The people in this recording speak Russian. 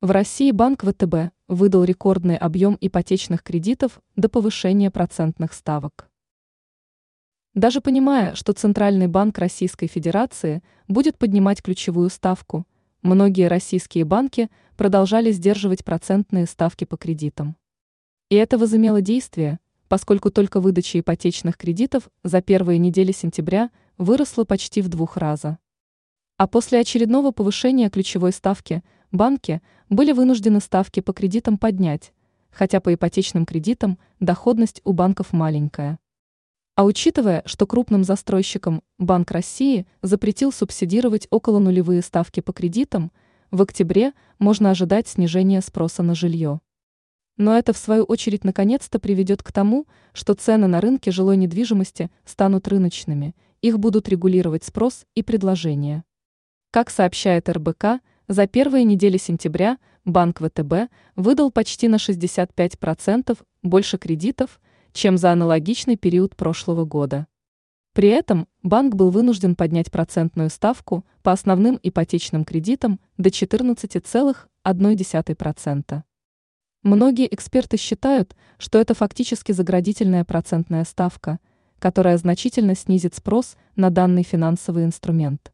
В России банк ВТБ выдал рекордный объем ипотечных кредитов до повышения процентных ставок. Даже понимая, что Центральный банк Российской Федерации будет поднимать ключевую ставку, многие российские банки продолжали сдерживать процентные ставки по кредитам. И это возымело действие, поскольку только выдача ипотечных кредитов за первые недели сентября выросла почти в двух раза. А после очередного повышения ключевой ставки – банки были вынуждены ставки по кредитам поднять, хотя по ипотечным кредитам доходность у банков маленькая. А учитывая, что крупным застройщикам Банк России запретил субсидировать около нулевые ставки по кредитам, в октябре можно ожидать снижения спроса на жилье. Но это, в свою очередь, наконец-то приведет к тому, что цены на рынке жилой недвижимости станут рыночными, их будут регулировать спрос и предложение. Как сообщает РБК, за первые недели сентября банк ВТБ выдал почти на 65% больше кредитов, чем за аналогичный период прошлого года. При этом банк был вынужден поднять процентную ставку по основным ипотечным кредитам до 14,1%. Многие эксперты считают, что это фактически заградительная процентная ставка, которая значительно снизит спрос на данный финансовый инструмент.